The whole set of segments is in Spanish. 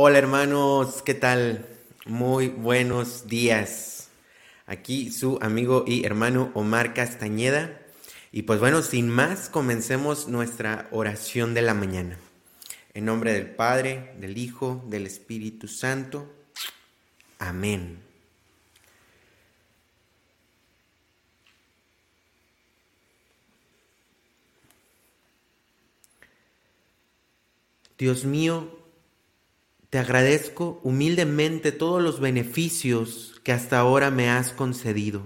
Hola hermanos, ¿qué tal? Muy buenos días. Aquí su amigo y hermano Omar Castañeda. Y pues bueno, sin más, comencemos nuestra oración de la mañana. En nombre del Padre, del Hijo, del Espíritu Santo. Amén. Dios mío, te agradezco humildemente todos los beneficios que hasta ahora me has concedido.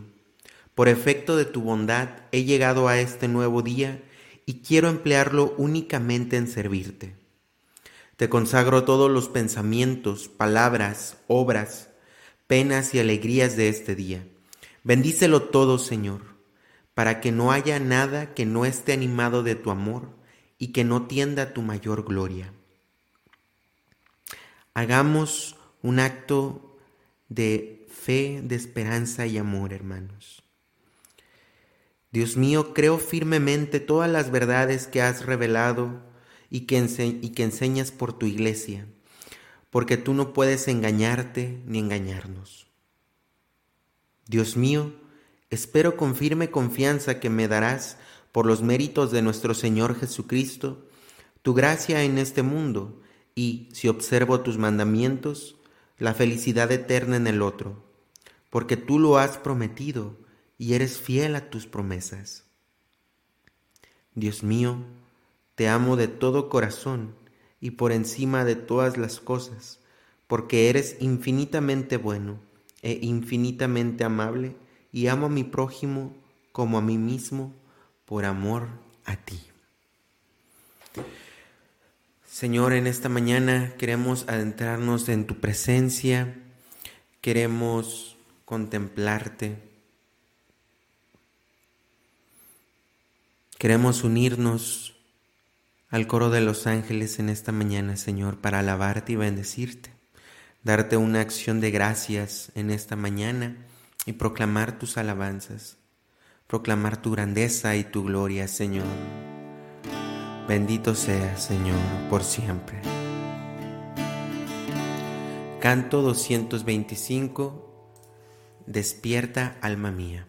Por efecto de tu bondad he llegado a este nuevo día y quiero emplearlo únicamente en servirte. Te consagro todos los pensamientos, palabras, obras, penas y alegrías de este día. Bendícelo todo, Señor, para que no haya nada que no esté animado de tu amor y que no tienda tu mayor gloria. Hagamos un acto de fe, de esperanza y amor, hermanos. Dios mío, creo firmemente todas las verdades que has revelado y que, y que enseñas por tu iglesia, porque tú no puedes engañarte ni engañarnos. Dios mío, espero con firme confianza que me darás, por los méritos de nuestro Señor Jesucristo, tu gracia en este mundo y, si observo tus mandamientos, la felicidad eterna en el otro, porque tú lo has prometido y eres fiel a tus promesas. Dios mío, te amo de todo corazón y por encima de todas las cosas, porque eres infinitamente bueno e infinitamente amable y amo a mi prójimo como a mí mismo por amor a ti. Señor, en esta mañana queremos adentrarnos en tu presencia, queremos contemplarte, queremos unirnos al coro de los ángeles en esta mañana, Señor, para alabarte y bendecirte, darte una acción de gracias en esta mañana y proclamar tus alabanzas, proclamar tu grandeza y tu gloria, Señor. Bendito sea, Señor, por siempre. Canto 225. Despierta, alma mía.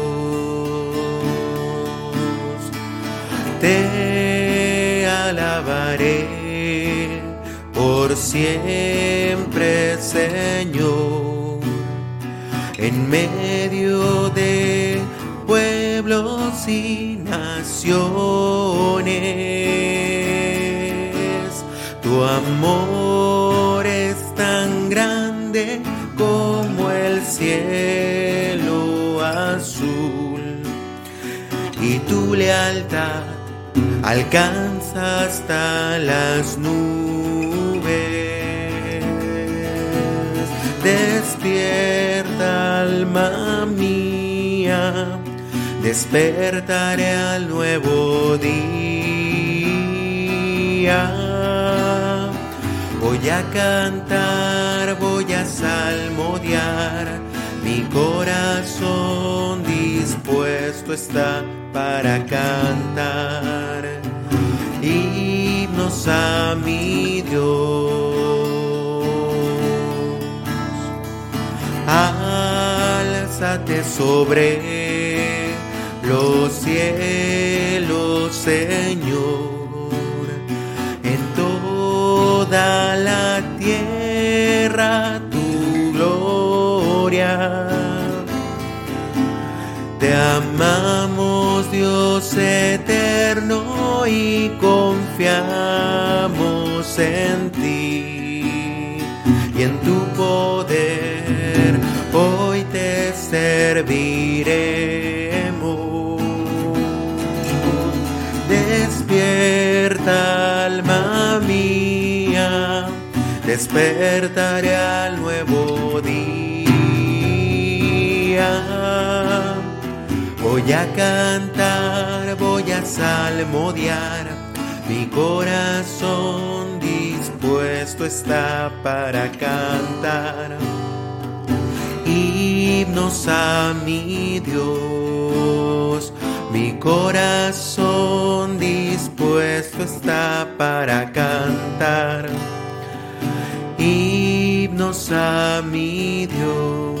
Te alabaré por siempre, Señor, en medio de pueblos y naciones. Tu amor es tan grande como el cielo azul y tu lealtad alcanza hasta las nubes. Despierta alma mía, despertaré al nuevo día. Voy a cantar, voy a salmodiar, mi corazón dispuesto está para cantar himnos a mi Dios. Álzate sobre los cielos, Señor, en toda la tierra tu gloria. Te amamos Dios eterno y confiamos en ti y en tu poder. Hoy te serviremos. Despierta, alma mía, despertaré al nuevo día Voy a cantar, voy a salmodiar, mi corazón dispuesto está para cantar. Himnos a mi Dios, mi corazón dispuesto está para cantar. Himnos a mi Dios.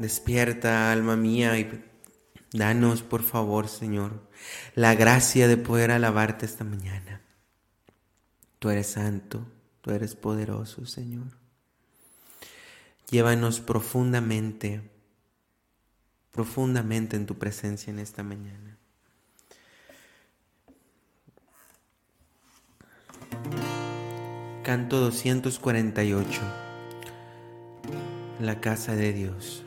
Despierta, alma mía, y danos, por favor, Señor, la gracia de poder alabarte esta mañana. Tú eres santo, tú eres poderoso, Señor. Llévanos profundamente, profundamente en tu presencia en esta mañana. Canto 248. La casa de Dios.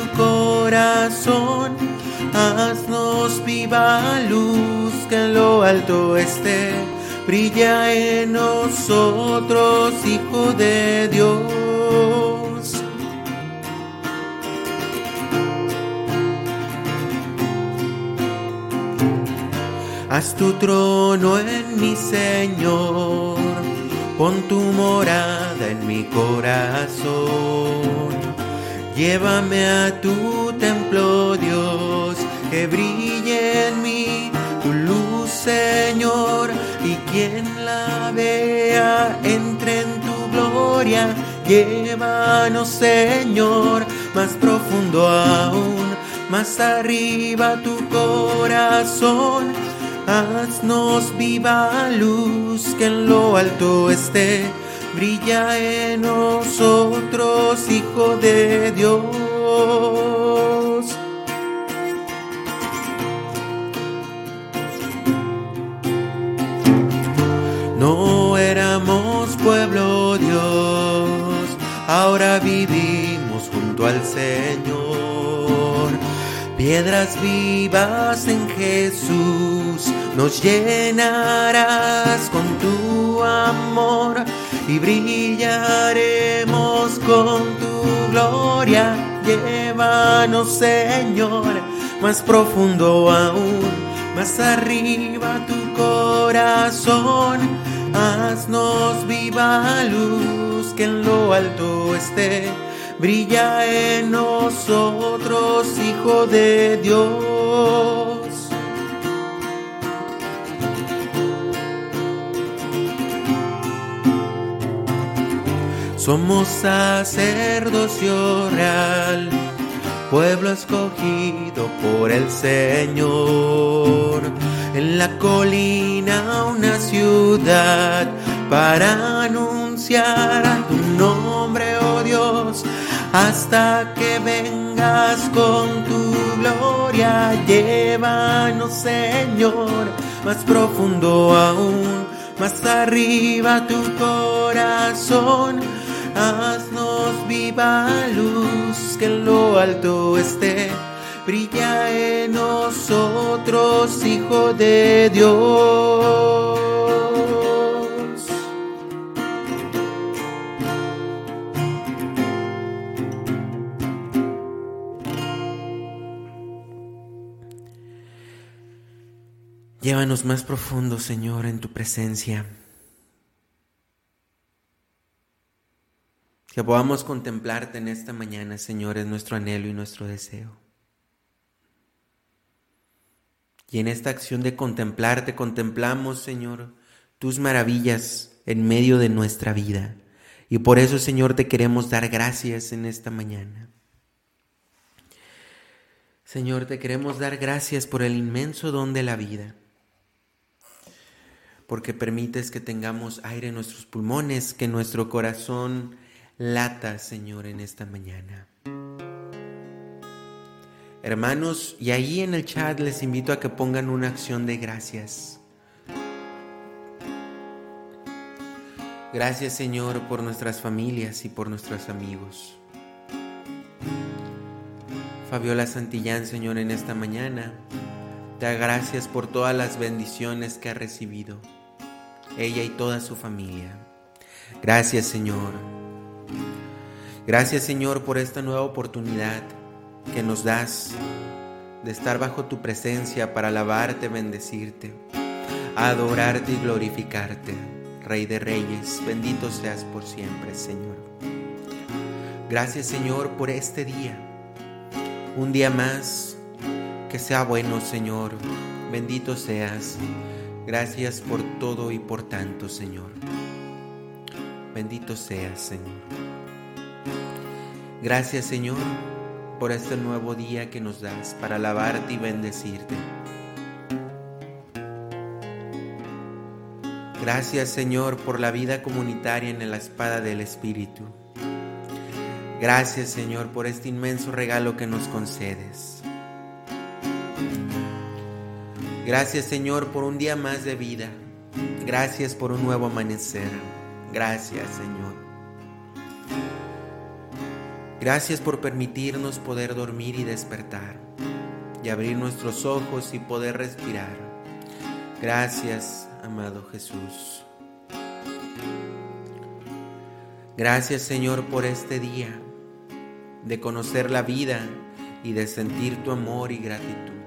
corazón. Haznos viva luz que en lo alto esté, brilla en nosotros, Hijo de Dios. Haz tu trono en mi Señor, pon tu morada en mi corazón Llévame a tu templo, Dios, que brille en mí tu luz, Señor, y quien la vea entre en tu gloria. Llévanos, Señor, más profundo aún, más arriba tu corazón. Haznos viva luz que en lo alto esté brilla en nosotros, Hijo de Dios. No éramos pueblo Dios, ahora vivimos junto al Señor. Piedras vivas en Jesús, nos llenarás con tu amor y brillaremos con tu gloria. Llévanos, Señor, más profundo aún, más arriba tu corazón. Haznos viva luz que en lo alto esté. Brilla en nosotros, Hijo de Dios. Somos sacerdocio real, pueblo escogido por el Señor. En la colina una ciudad para anunciar tu nombre, oh Dios, hasta que vengas con tu gloria. Llévanos, Señor, más profundo aún, más arriba tu corazón. Haznos viva luz que en lo alto esté brilla en nosotros, Hijo de Dios. Llévanos más profundo, Señor, en tu presencia. Que podamos contemplarte en esta mañana, Señor, es nuestro anhelo y nuestro deseo. Y en esta acción de contemplarte, contemplamos, Señor, tus maravillas en medio de nuestra vida. Y por eso, Señor, te queremos dar gracias en esta mañana. Señor, te queremos dar gracias por el inmenso don de la vida, porque permites que tengamos aire en nuestros pulmones, que nuestro corazón lata, Señor, en esta mañana. Hermanos, y ahí en el chat les invito a que pongan una acción de gracias. Gracias Señor por nuestras familias y por nuestros amigos. Fabiola Santillán, Señor, en esta mañana, da gracias por todas las bendiciones que ha recibido, ella y toda su familia. Gracias Señor. Gracias Señor por esta nueva oportunidad que nos das de estar bajo tu presencia para alabarte, bendecirte, adorarte y glorificarte. Rey de Reyes, bendito seas por siempre, Señor. Gracias, Señor, por este día. Un día más que sea bueno, Señor. Bendito seas. Gracias por todo y por tanto, Señor. Bendito seas, Señor. Gracias, Señor por este nuevo día que nos das para alabarte y bendecirte. Gracias Señor por la vida comunitaria en la espada del Espíritu. Gracias Señor por este inmenso regalo que nos concedes. Gracias Señor por un día más de vida. Gracias por un nuevo amanecer. Gracias Señor. Gracias por permitirnos poder dormir y despertar y abrir nuestros ojos y poder respirar. Gracias, amado Jesús. Gracias, Señor, por este día de conocer la vida y de sentir tu amor y gratitud.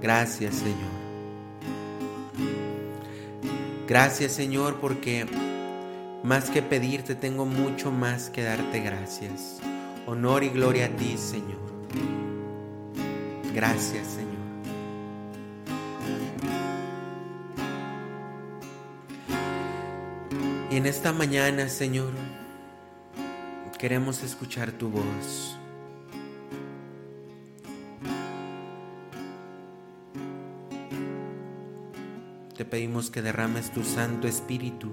Gracias, Señor. Gracias, Señor, porque más que pedirte, tengo mucho más que darte gracias. Honor y gloria a ti, Señor. Gracias, Señor. Y en esta mañana, Señor, queremos escuchar tu voz. Te pedimos que derrames tu Santo Espíritu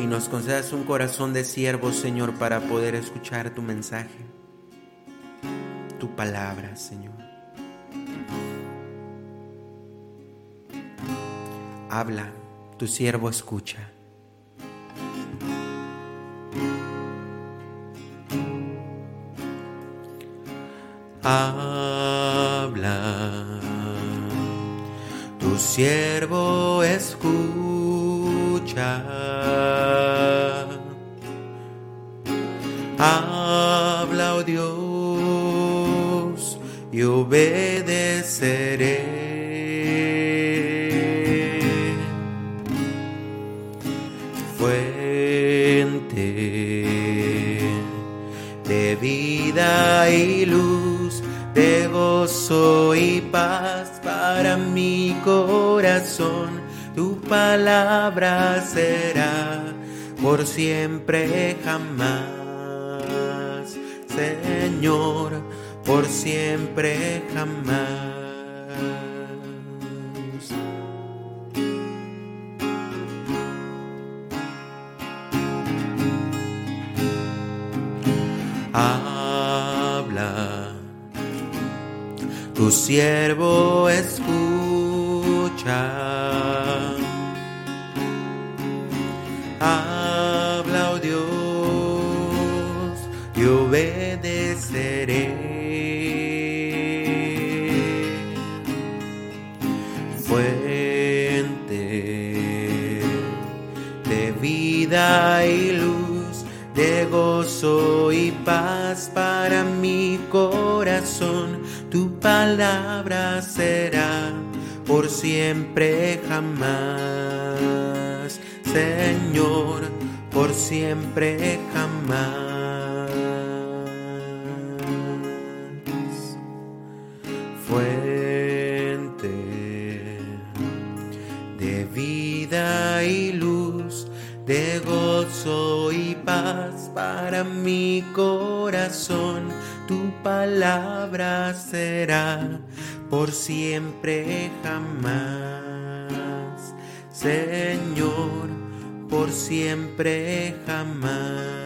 y nos concedas un corazón de siervo, Señor, para poder escuchar tu mensaje, tu palabra, Señor. Habla, tu siervo escucha. Habla, tu siervo escucha. Habla, oh Dios, y obedeceré. Fuente de vida y luz, de gozo y paz para mi corazón, tu palabra será por siempre jamás. Señor, por siempre jamás. Habla, tu siervo escucha. Habla, oh Dios, y obedece obedeceré. Fuente de vida y luz, de gozo y paz para mi corazón tu palabra será por siempre jamás, Señor, por siempre jamás. Para mi corazón tu palabra será por siempre jamás, Señor, por siempre jamás.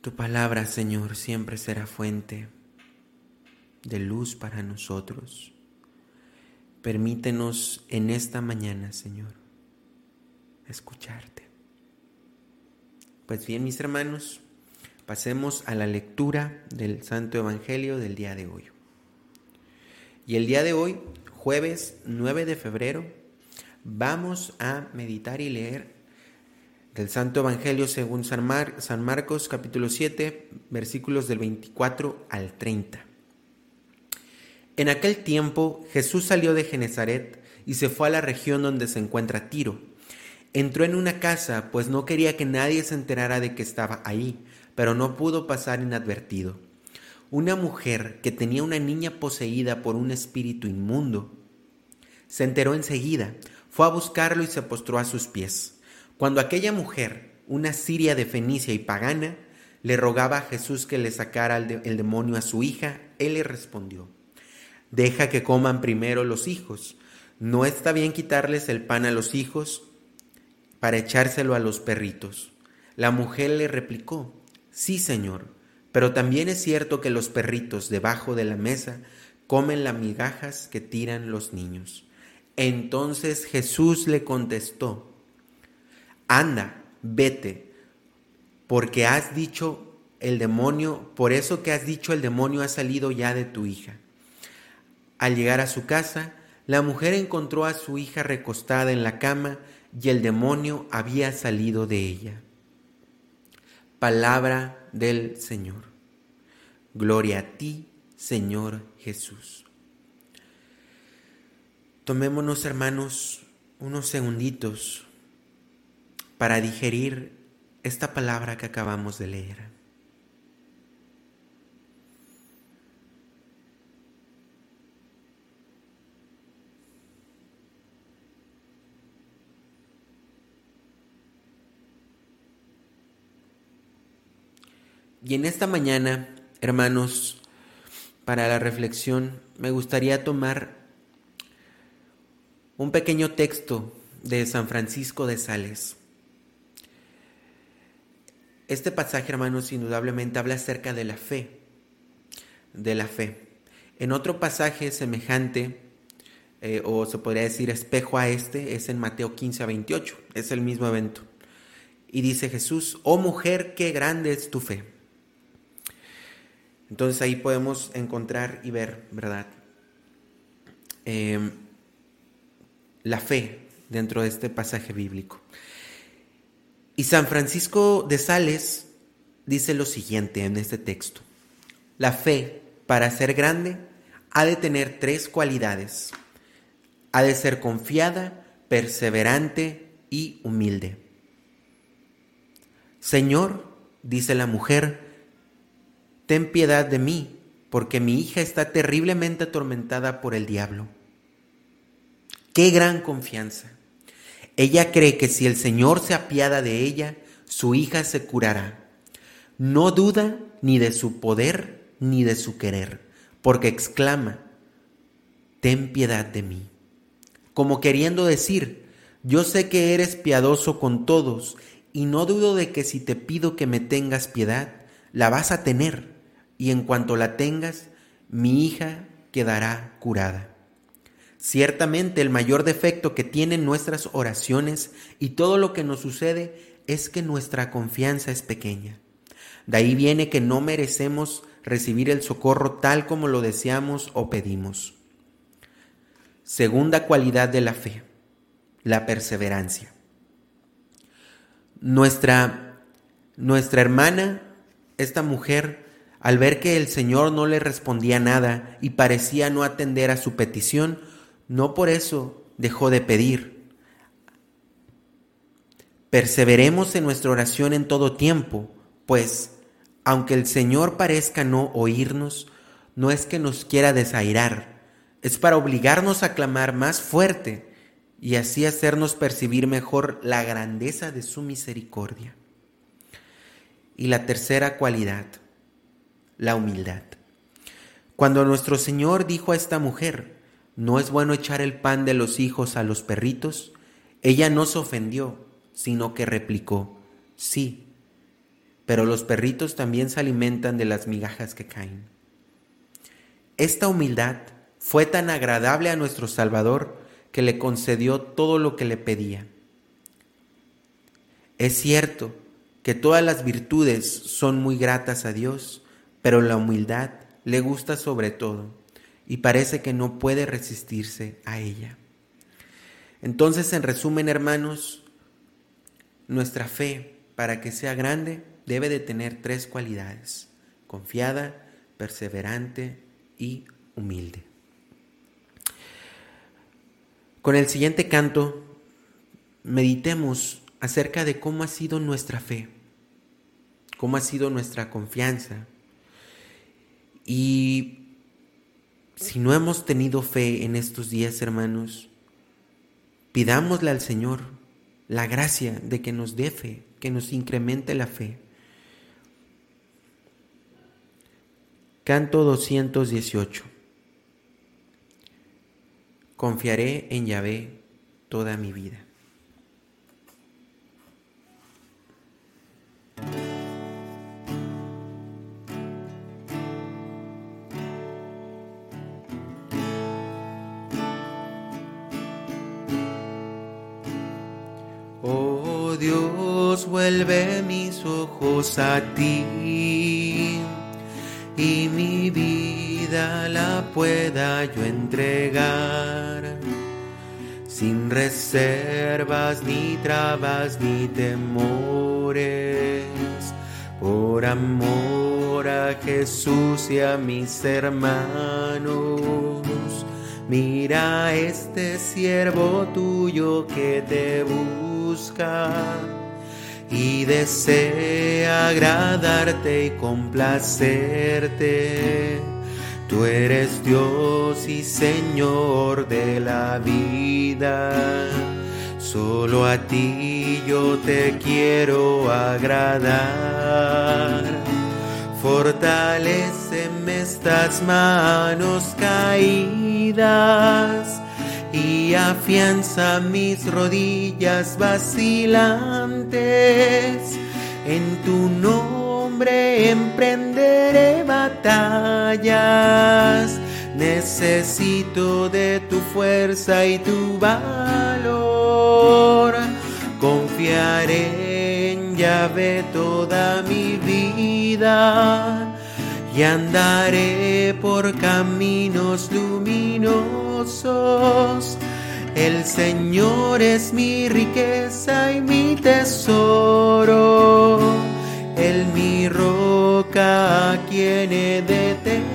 Tu palabra, Señor, siempre será fuente de luz para nosotros. Permítenos en esta mañana, Señor, escucharte. Pues bien, mis hermanos, pasemos a la lectura del Santo Evangelio del día de hoy. Y el día de hoy, jueves 9 de febrero, vamos a meditar y leer del Santo Evangelio según San, San Marcos capítulo 7, versículos del 24 al 30. En aquel tiempo Jesús salió de Genezaret y se fue a la región donde se encuentra Tiro. Entró en una casa, pues no quería que nadie se enterara de que estaba ahí, pero no pudo pasar inadvertido. Una mujer que tenía una niña poseída por un espíritu inmundo se enteró enseguida, fue a buscarlo y se postró a sus pies. Cuando aquella mujer, una siria de Fenicia y pagana, le rogaba a Jesús que le sacara el demonio a su hija, él le respondió, Deja que coman primero los hijos. No está bien quitarles el pan a los hijos para echárselo a los perritos. La mujer le replicó, Sí, señor, pero también es cierto que los perritos debajo de la mesa comen las migajas que tiran los niños. Entonces Jesús le contestó, Anda, vete, porque has dicho el demonio, por eso que has dicho el demonio ha salido ya de tu hija. Al llegar a su casa, la mujer encontró a su hija recostada en la cama y el demonio había salido de ella. Palabra del Señor. Gloria a ti, Señor Jesús. Tomémonos, hermanos, unos segunditos para digerir esta palabra que acabamos de leer. Y en esta mañana, hermanos, para la reflexión, me gustaría tomar un pequeño texto de San Francisco de Sales. Este pasaje, hermanos, indudablemente habla acerca de la fe, de la fe. En otro pasaje semejante, eh, o se podría decir espejo a este, es en Mateo 15 a 28, es el mismo evento. Y dice Jesús, oh mujer, qué grande es tu fe. Entonces ahí podemos encontrar y ver, ¿verdad? Em, la fe dentro de este pasaje bíblico. Y San Francisco de Sales dice lo siguiente en este texto. La fe, para ser grande, ha de tener tres cualidades. Ha de ser confiada, perseverante y humilde. Señor, dice la mujer, ten piedad de mí, porque mi hija está terriblemente atormentada por el diablo. Qué gran confianza. Ella cree que si el Señor se apiada de ella, su hija se curará. No duda ni de su poder ni de su querer, porque exclama, ten piedad de mí. Como queriendo decir, Yo sé que eres piadoso con todos, y no dudo de que si te pido que me tengas piedad, la vas a tener, y en cuanto la tengas, mi hija quedará curada. Ciertamente el mayor defecto que tienen nuestras oraciones y todo lo que nos sucede es que nuestra confianza es pequeña. De ahí viene que no merecemos recibir el socorro tal como lo deseamos o pedimos. Segunda cualidad de la fe, la perseverancia. Nuestra, nuestra hermana, esta mujer, al ver que el Señor no le respondía nada y parecía no atender a su petición, no por eso dejó de pedir. Perseveremos en nuestra oración en todo tiempo, pues, aunque el Señor parezca no oírnos, no es que nos quiera desairar, es para obligarnos a clamar más fuerte y así hacernos percibir mejor la grandeza de su misericordia. Y la tercera cualidad, la humildad. Cuando nuestro Señor dijo a esta mujer, no es bueno echar el pan de los hijos a los perritos, ella no se ofendió, sino que replicó, sí, pero los perritos también se alimentan de las migajas que caen. Esta humildad fue tan agradable a nuestro Salvador que le concedió todo lo que le pedía. Es cierto que todas las virtudes son muy gratas a Dios, pero la humildad le gusta sobre todo y parece que no puede resistirse a ella. Entonces, en resumen, hermanos, nuestra fe, para que sea grande, debe de tener tres cualidades, confiada, perseverante y humilde. Con el siguiente canto, meditemos acerca de cómo ha sido nuestra fe, cómo ha sido nuestra confianza. Y si no hemos tenido fe en estos días, hermanos, pidámosle al Señor la gracia de que nos dé fe, que nos incremente la fe. Canto 218. Confiaré en Yahvé toda mi vida. Vuelve mis ojos a ti. Y mi vida la pueda yo entregar. Sin reservas ni trabas ni temores. Por amor a Jesús y a mis hermanos. Mira este siervo tuyo que te busca y desea agradarte y complacerte. Tú eres Dios y Señor de la vida. Solo a ti yo te quiero agradar. Fortaleceme estas manos caídas y afianza mis rodillas vacilantes. En tu nombre emprenderé batallas. Necesito de tu fuerza y tu valor. Confiaré en llave toda mi vida y andaré por caminos luminosos. El Señor es mi riqueza y mi tesoro, Él mi roca a quien he de temer.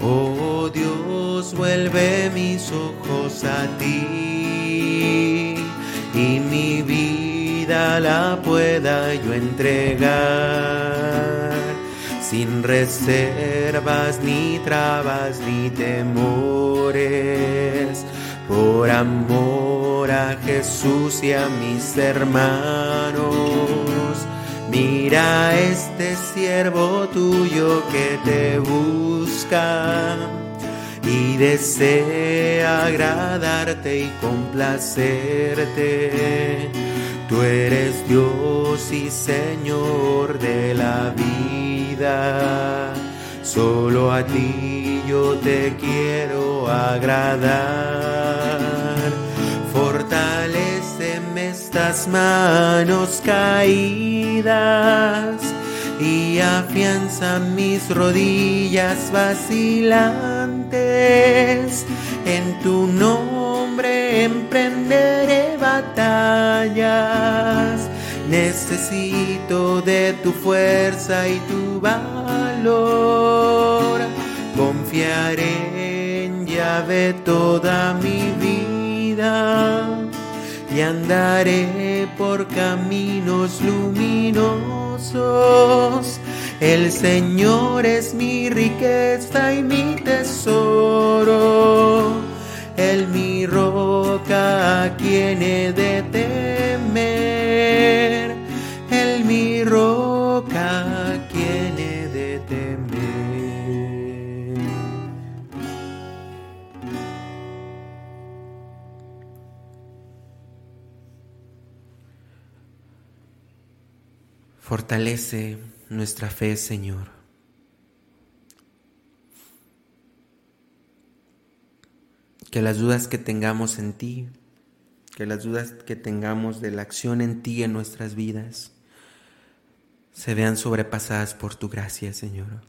Oh Dios, vuelve mis ojos a ti y mi la pueda yo entregar, sin reservas ni trabas ni temores, por amor a Jesús y a mis hermanos. Mira este siervo tuyo que te busca y desea agradarte y complacerte. Tú eres Dios y Señor de la vida. Solo a ti yo te quiero agradar. Fortaleceme estas manos caídas y afianza mis rodillas vacilantes. En tu nombre emprenderé batallas. Necesito de tu fuerza y tu valor. Confiaré en llave toda mi vida y andaré por caminos luminosos el Señor es mi riqueza y mi tesoro. Él mi roca a quien he de temer. Él mi roca a quien he de temer. Fortalece nuestra fe, Señor. Que las dudas que tengamos en ti, que las dudas que tengamos de la acción en ti en nuestras vidas, se vean sobrepasadas por tu gracia, Señor.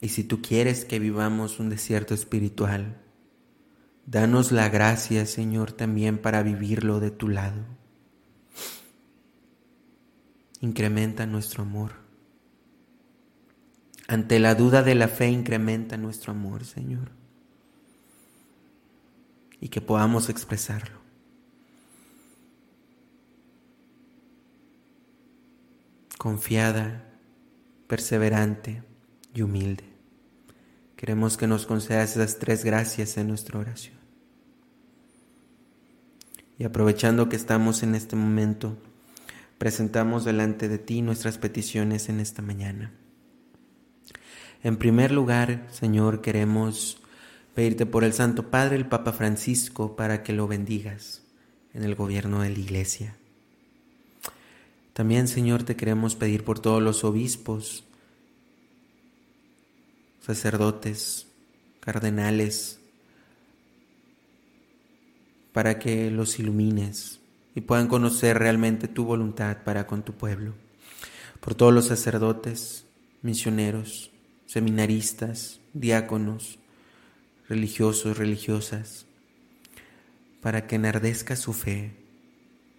Y si tú quieres que vivamos un desierto espiritual, danos la gracia, Señor, también para vivirlo de tu lado. Incrementa nuestro amor. Ante la duda de la fe, incrementa nuestro amor, Señor. Y que podamos expresarlo. Confiada, perseverante y humilde. Queremos que nos concedas esas tres gracias en nuestra oración. Y aprovechando que estamos en este momento, presentamos delante de ti nuestras peticiones en esta mañana. En primer lugar, Señor, queremos pedirte por el Santo Padre, el Papa Francisco, para que lo bendigas en el gobierno de la Iglesia. También, Señor, te queremos pedir por todos los obispos, sacerdotes, cardenales, para que los ilumines y puedan conocer realmente tu voluntad para con tu pueblo. Por todos los sacerdotes, misioneros, seminaristas, diáconos, religiosos, religiosas, para que enardezca su fe,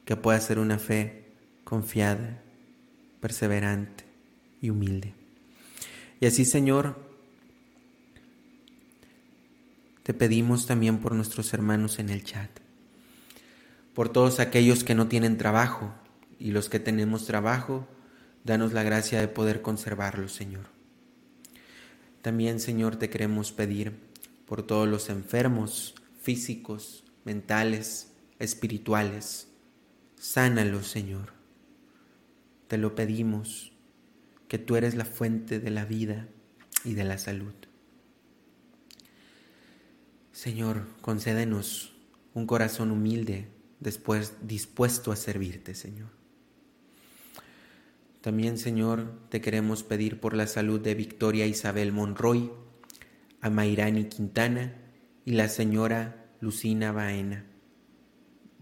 que pueda ser una fe confiada, perseverante y humilde. Y así, Señor, te pedimos también por nuestros hermanos en el chat, por todos aquellos que no tienen trabajo y los que tenemos trabajo, danos la gracia de poder conservarlo, Señor. También, Señor, te queremos pedir por todos los enfermos físicos, mentales, espirituales. Sánalos, Señor. Te lo pedimos, que tú eres la fuente de la vida y de la salud. Señor, concédenos un corazón humilde, después dispuesto a servirte, Señor. También, Señor, te queremos pedir por la salud de Victoria Isabel Monroy, a Mayrani Quintana y la señora Lucina Baena.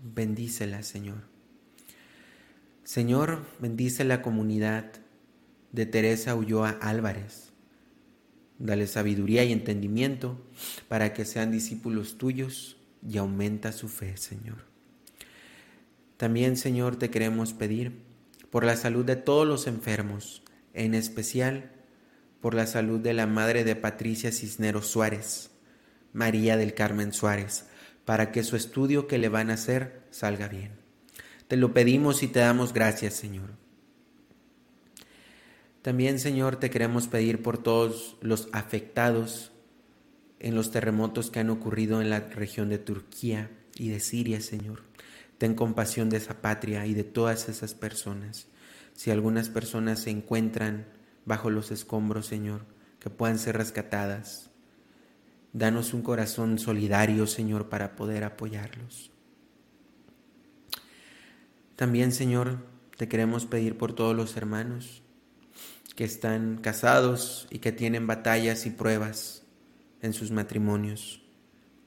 Bendícela, Señor. Señor, bendice la comunidad de Teresa Ulloa Álvarez Dale sabiduría y entendimiento para que sean discípulos tuyos y aumenta su fe, Señor. También, Señor, te queremos pedir por la salud de todos los enfermos, en especial por la salud de la madre de Patricia Cisneros Suárez, María del Carmen Suárez, para que su estudio que le van a hacer salga bien. Te lo pedimos y te damos gracias, Señor. También, Señor, te queremos pedir por todos los afectados en los terremotos que han ocurrido en la región de Turquía y de Siria, Señor. Ten compasión de esa patria y de todas esas personas. Si algunas personas se encuentran bajo los escombros, Señor, que puedan ser rescatadas. Danos un corazón solidario, Señor, para poder apoyarlos. También, Señor, te queremos pedir por todos los hermanos que están casados y que tienen batallas y pruebas en sus matrimonios.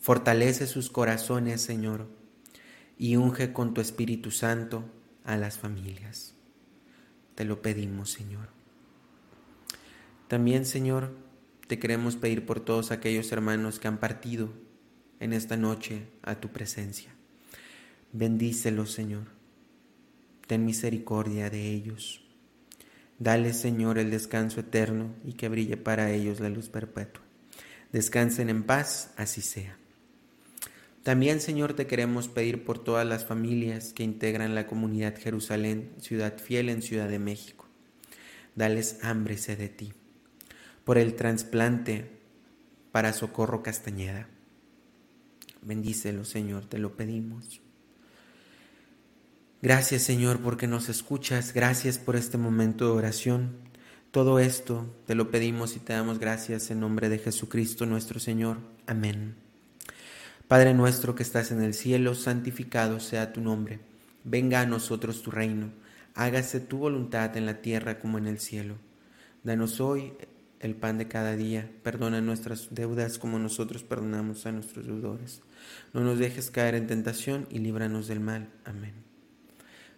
Fortalece sus corazones, Señor, y unge con tu Espíritu Santo a las familias. Te lo pedimos, Señor. También, Señor, te queremos pedir por todos aquellos hermanos que han partido en esta noche a tu presencia. Bendícelos, Señor. Ten misericordia de ellos. Dale, Señor, el descanso eterno y que brille para ellos la luz perpetua. Descansen en paz, así sea. También, Señor, te queremos pedir por todas las familias que integran la comunidad Jerusalén, ciudad fiel en Ciudad de México. Dales hambre sed de ti. Por el trasplante para Socorro Castañeda. Bendícelo, Señor, te lo pedimos. Gracias, Señor, porque nos escuchas. Gracias por este momento de oración. Todo esto te lo pedimos y te damos gracias en nombre de Jesucristo nuestro Señor. Amén. Padre nuestro que estás en el cielo, santificado sea tu nombre. Venga a nosotros tu reino. Hágase tu voluntad en la tierra como en el cielo. Danos hoy el pan de cada día. Perdona nuestras deudas como nosotros perdonamos a nuestros deudores. No nos dejes caer en tentación y líbranos del mal. Amén.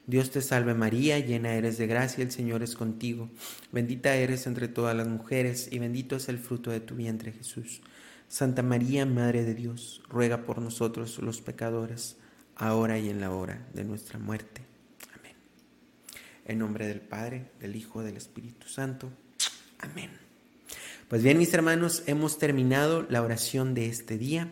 Dios te salve María, llena eres de gracia, el Señor es contigo. Bendita eres entre todas las mujeres y bendito es el fruto de tu vientre Jesús. Santa María, Madre de Dios, ruega por nosotros los pecadores, ahora y en la hora de nuestra muerte. Amén. En nombre del Padre, del Hijo, del Espíritu Santo. Amén. Pues bien, mis hermanos, hemos terminado la oración de este día.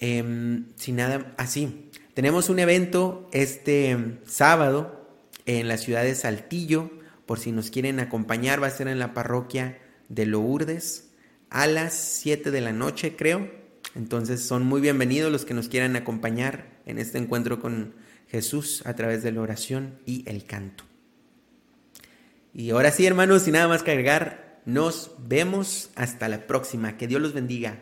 Em, sin nada, así, tenemos un evento este sábado en la ciudad de Saltillo, por si nos quieren acompañar, va a ser en la parroquia de Lourdes a las 7 de la noche, creo. Entonces son muy bienvenidos los que nos quieran acompañar en este encuentro con Jesús a través de la oración y el canto. Y ahora sí, hermanos, sin nada más que agregar, nos vemos hasta la próxima. Que Dios los bendiga.